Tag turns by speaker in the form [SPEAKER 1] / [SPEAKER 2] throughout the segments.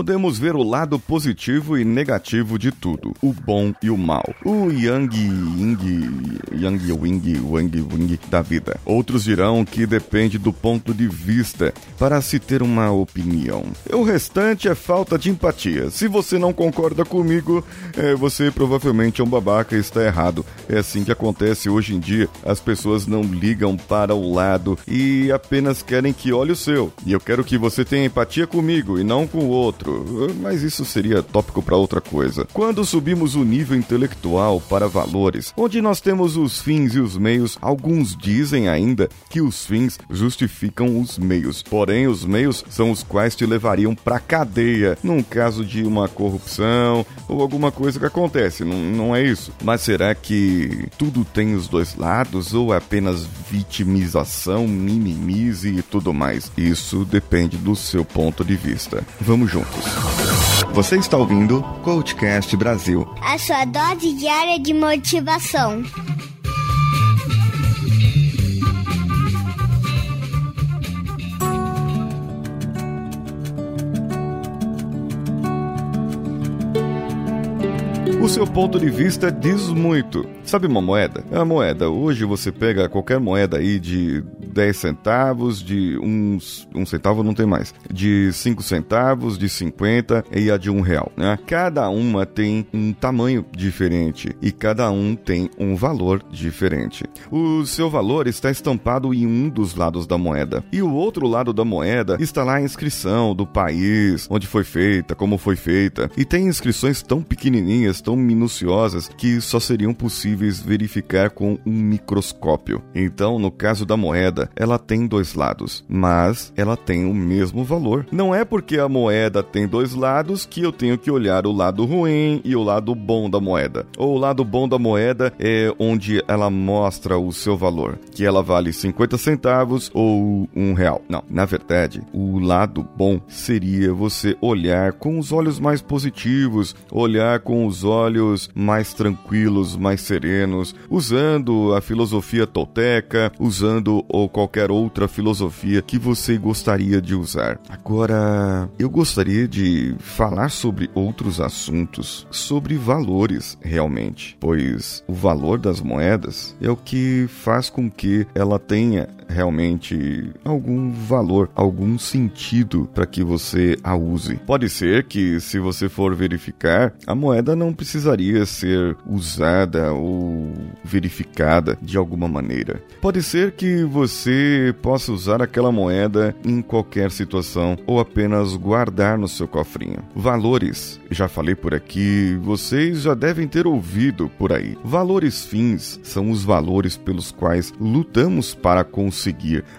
[SPEAKER 1] podemos ver o lado positivo e negativo de tudo, o bom e o mal. O Yang Ying, Yang Wing, Wang Wing da vida. Outros dirão que depende do ponto de vista para se ter uma opinião. O restante é falta de empatia. Se você não concorda comigo, é, você provavelmente é um babaca e está errado. É assim que acontece hoje em dia. As pessoas não ligam para o lado e apenas querem que olhe o seu. E eu quero que você tenha empatia comigo e não com o outro. Mas isso seria tópico para outra coisa. Quando subimos o nível intelectual para valores, onde nós temos os fins e os meios, alguns dizem ainda que os fins justificam os meios. Porém, os meios são os quais te levariam para cadeia num caso de uma corrupção ou alguma coisa que acontece. Não, não é isso. Mas será que tudo tem os dois lados ou é apenas vitimização, mimimize e tudo mais? Isso depende do seu ponto de vista. Vamos juntos. Você está ouvindo Coachcast Brasil.
[SPEAKER 2] A sua dose diária de motivação.
[SPEAKER 1] O seu ponto de vista diz muito. Sabe uma moeda? É a moeda. Hoje você pega qualquer moeda aí de 10 centavos, de uns. Um centavo não tem mais. De 5 centavos, de 50 e a de um real. Né? Cada uma tem um tamanho diferente e cada um tem um valor diferente. O seu valor está estampado em um dos lados da moeda. E o outro lado da moeda está lá a inscrição do país, onde foi feita, como foi feita. E tem inscrições tão pequenininhas, tão minuciosas, que só seriam possíveis verificar com um microscópio. Então, no caso da moeda, ela tem dois lados, mas ela tem o mesmo valor. Não é porque a moeda tem dois lados que eu tenho que olhar o lado ruim e o lado bom da moeda. Ou o lado bom da moeda é onde ela mostra o seu valor, que ela vale 50 centavos ou um real. Não, na verdade, o lado bom seria você olhar com os olhos mais positivos, olhar com os olhos mais tranquilos, mais serenos, usando a filosofia tolteca, usando ou qualquer outra filosofia que você gostaria de usar. Agora, eu gostaria de falar sobre outros assuntos, sobre valores realmente, pois o valor das moedas é o que faz com que ela tenha realmente algum valor, algum sentido para que você a use. Pode ser que, se você for verificar, a moeda não precisaria ser usada ou verificada de alguma maneira. Pode ser que você possa usar aquela moeda em qualquer situação ou apenas guardar no seu cofrinho. Valores, já falei por aqui, vocês já devem ter ouvido por aí. Valores fins são os valores pelos quais lutamos para conseguir,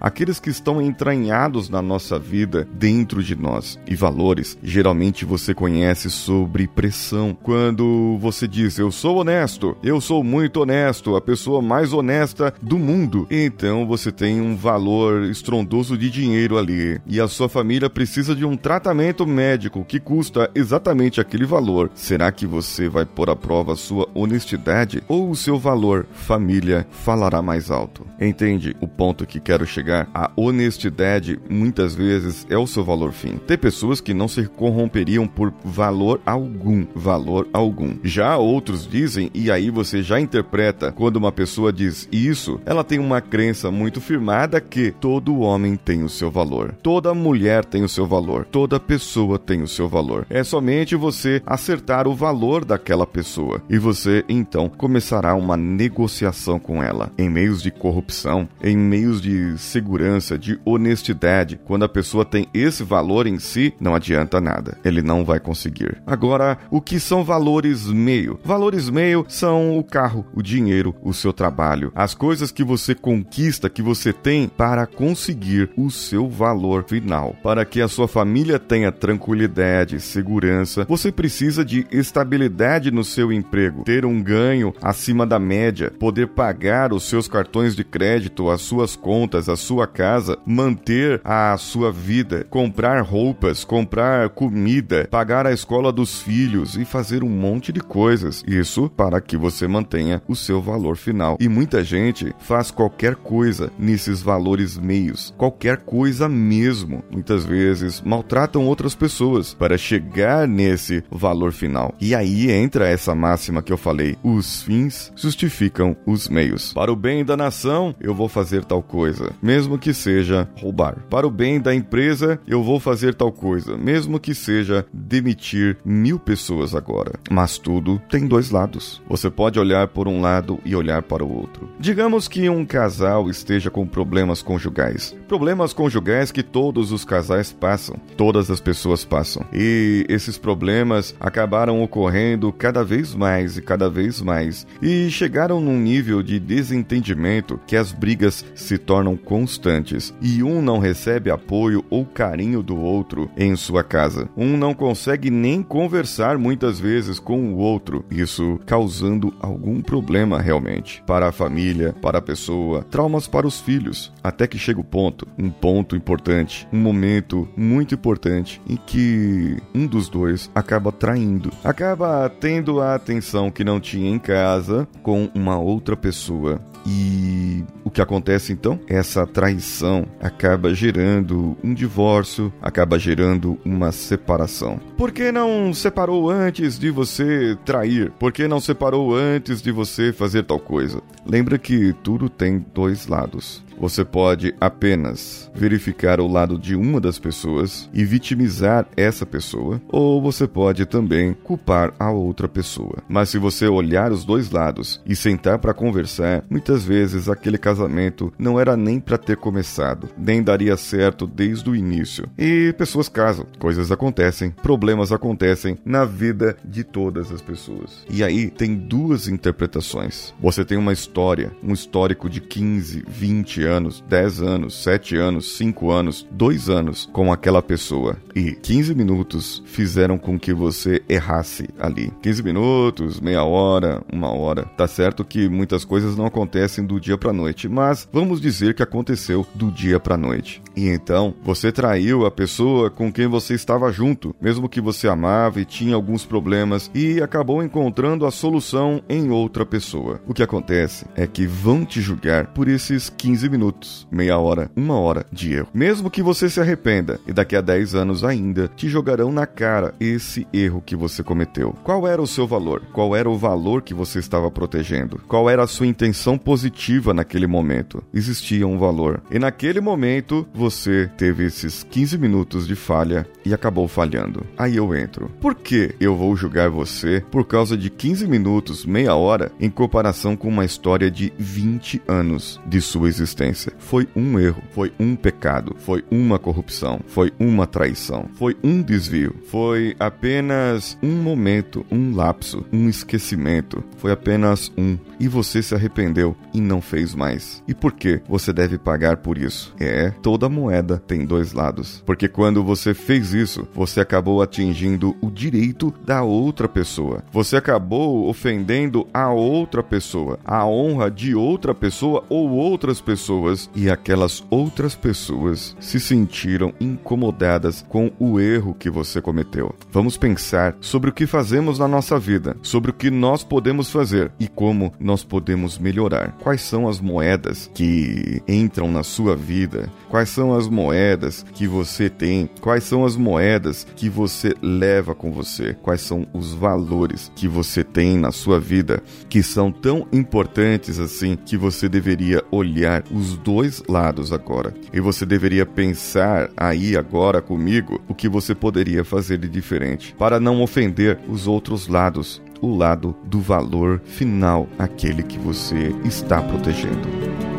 [SPEAKER 1] aqueles que estão entranhados na nossa vida dentro de nós. E valores, geralmente você conhece sobre pressão. Quando você diz eu sou honesto, eu sou muito honesto, a pessoa mais honesta do mundo, então você tem um valor estrondoso de dinheiro ali e a sua família precisa de um tratamento médico que custa exatamente aquele valor. Será que você vai pôr à prova a sua honestidade ou o seu valor família falará mais alto? Entende o ponto que quero chegar? A honestidade muitas vezes é o seu valor fim. Tem pessoas que não se corromperiam por valor algum, valor algum. Já outros dizem, e aí você já interpreta quando uma pessoa diz isso, ela tem uma crença muito firmada que todo homem tem o seu valor, toda mulher tem o seu valor, toda pessoa tem o seu valor. É somente você acertar o valor daquela pessoa e você então começará uma negociação com ela em meios de corrupção, em meios de segurança, de honestidade. Quando a pessoa tem esse valor em si, não adianta nada, ele não vai conseguir. Agora, o que são valores meio? Valores meio são o carro, o dinheiro, o seu trabalho, as coisas que você conquista, que você tem para conseguir o seu valor final. Para que a sua família tenha tranquilidade, segurança, você precisa de estabilidade no seu emprego, ter um ganho acima da média, poder pagar os seus cartões de crédito, as suas contas, a sua casa, manter a sua vida, comprar roupas, comprar comida, pagar a escola dos filhos e fazer um monte de coisas. Isso para que você mantenha o seu valor final. E muita gente faz qualquer coisa nesses valores meios, qualquer coisa mesmo. Muitas vezes maltratam outras pessoas para chegar nesse valor final. E aí entra essa máxima que eu falei: os fins justificam os meios. Para o bem da nação, eu vou fazer tal coisa, mesmo que seja roubar. Para o bem da empresa, eu vou fazer tal coisa, mesmo que seja demitir mil pessoas agora. Mas tudo tem dois lados. Você pode olhar por um lado e olhar para o outro. Digamos que um casal esteja com problemas conjugais. Problemas conjugais que todos os casais passam, todas as pessoas passam. E esses problemas acabaram ocorrendo cada vez mais e cada vez mais e chegaram num nível de desentendimento que as brigas se tornam constantes e um não recebe apoio ou carinho do outro em sua casa. Um não consegue nem conversar muitas vezes com o outro, isso causando algum problema realmente. Para a família, para a pessoa, traumas para os filhos, até que chega o ponto, um ponto importante, um momento muito importante em que um dos dois acaba traindo, acaba tendo a atenção que não tinha em casa com uma outra pessoa e o que acontece então? Essa traição acaba gerando um divórcio, acaba gerando uma separação. Por que não separou antes de você trair? Por que não separou antes de você fazer tal coisa? Lembra que tudo tem dois lados. Você pode apenas verificar o lado de uma das pessoas e vitimizar essa pessoa, ou você pode também culpar a outra pessoa. Mas se você olhar os dois lados e sentar para conversar, muitas vezes aquele casamento não era nem para ter começado, nem daria certo desde o início. E pessoas casam, coisas acontecem, problemas acontecem na vida de todas as pessoas. E aí tem duas interpretações. Você tem uma história, um histórico de 15, 20 anos, 10 anos, 7 anos, 5 anos, 2 anos com aquela pessoa e 15 minutos fizeram com que você errasse ali. 15 minutos, meia hora, uma hora. Tá certo que muitas coisas não acontecem do dia para noite, mas vamos dizer que aconteceu do dia para noite. E então, você traiu a pessoa com quem você estava junto, mesmo que você amava e tinha alguns problemas e acabou encontrando a solução em outra pessoa. O que acontece é que vão te julgar por esses 15 minutos minutos, meia hora, uma hora de erro. Mesmo que você se arrependa e daqui a 10 anos ainda te jogarão na cara esse erro que você cometeu. Qual era o seu valor? Qual era o valor que você estava protegendo? Qual era a sua intenção positiva naquele momento? Existia um valor. E naquele momento você teve esses 15 minutos de falha e acabou falhando. Aí eu entro. Por que eu vou julgar você por causa de 15 minutos, meia hora, em comparação com uma história de 20 anos de sua existência? Foi um erro, foi um pecado, foi uma corrupção, foi uma traição, foi um desvio, foi apenas um momento, um lapso, um esquecimento, foi apenas um. E você se arrependeu e não fez mais. E por que você deve pagar por isso? É, toda moeda tem dois lados. Porque quando você fez isso, você acabou atingindo o direito da outra pessoa. Você acabou ofendendo a outra pessoa, a honra de outra pessoa ou outras pessoas pessoas e aquelas outras pessoas se sentiram incomodadas com o erro que você cometeu. Vamos pensar sobre o que fazemos na nossa vida, sobre o que nós podemos fazer e como nós podemos melhorar. Quais são as moedas que entram na sua vida? Quais são as moedas que você tem? Quais são as moedas que você leva com você? Quais são os valores que você tem na sua vida que são tão importantes assim que você deveria olhar os os dois lados agora. E você deveria pensar aí agora comigo o que você poderia fazer de diferente para não ofender os outros lados, o lado do valor final, aquele que você está protegendo.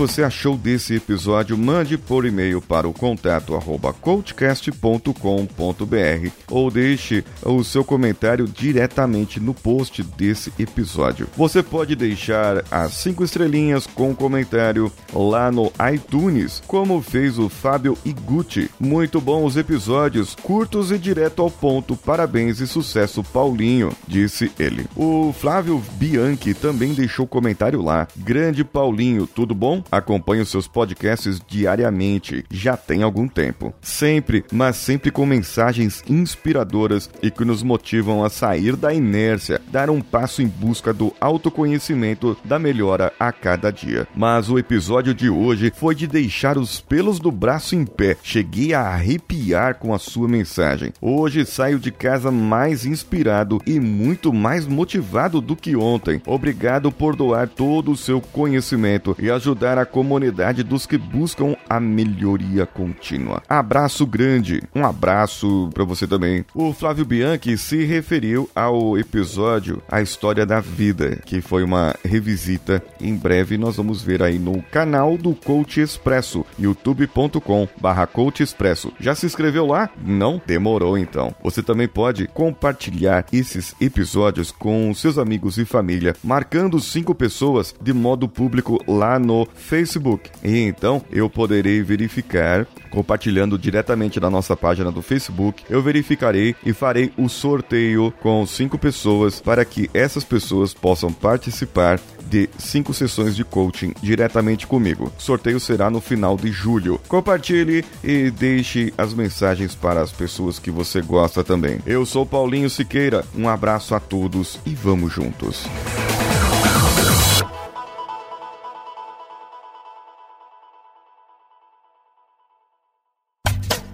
[SPEAKER 1] Você achou desse episódio. Mande por e-mail para o contato arroba coachcast.com.br ou deixe o seu comentário diretamente no post desse episódio. Você pode deixar as cinco estrelinhas com comentário lá no iTunes, como fez o Fábio Iguchi. Muito bom os episódios, curtos e direto ao ponto. Parabéns e sucesso, Paulinho, disse ele. O Flávio Bianchi também deixou comentário lá. Grande Paulinho, tudo bom? Acompanho seus podcasts diariamente, já tem algum tempo. Sempre, mas sempre com mensagens inspiradoras e que nos motivam a sair da inércia, dar um passo em busca do autoconhecimento da melhora a cada dia. Mas o episódio de hoje foi de deixar os pelos do braço em pé. Cheguei a arrepiar com a sua mensagem. Hoje saio de casa mais inspirado e muito mais motivado do que ontem. Obrigado por doar todo o seu conhecimento e ajudar comunidade dos que buscam a melhoria contínua. Abraço grande. Um abraço para você também. O Flávio Bianchi se referiu ao episódio A História da Vida, que foi uma revisita. Em breve nós vamos ver aí no canal do Coach Expresso, youtube.com barra Coach Expresso. Já se inscreveu lá? Não? Demorou então. Você também pode compartilhar esses episódios com seus amigos e família, marcando cinco pessoas de modo público lá no Facebook. E então eu poderei verificar compartilhando diretamente na nossa página do Facebook, eu verificarei e farei o sorteio com cinco pessoas para que essas pessoas possam participar de cinco sessões de coaching diretamente comigo. O sorteio será no final de julho. Compartilhe e deixe as mensagens para as pessoas que você gosta também. Eu sou Paulinho Siqueira, um abraço a todos e vamos juntos.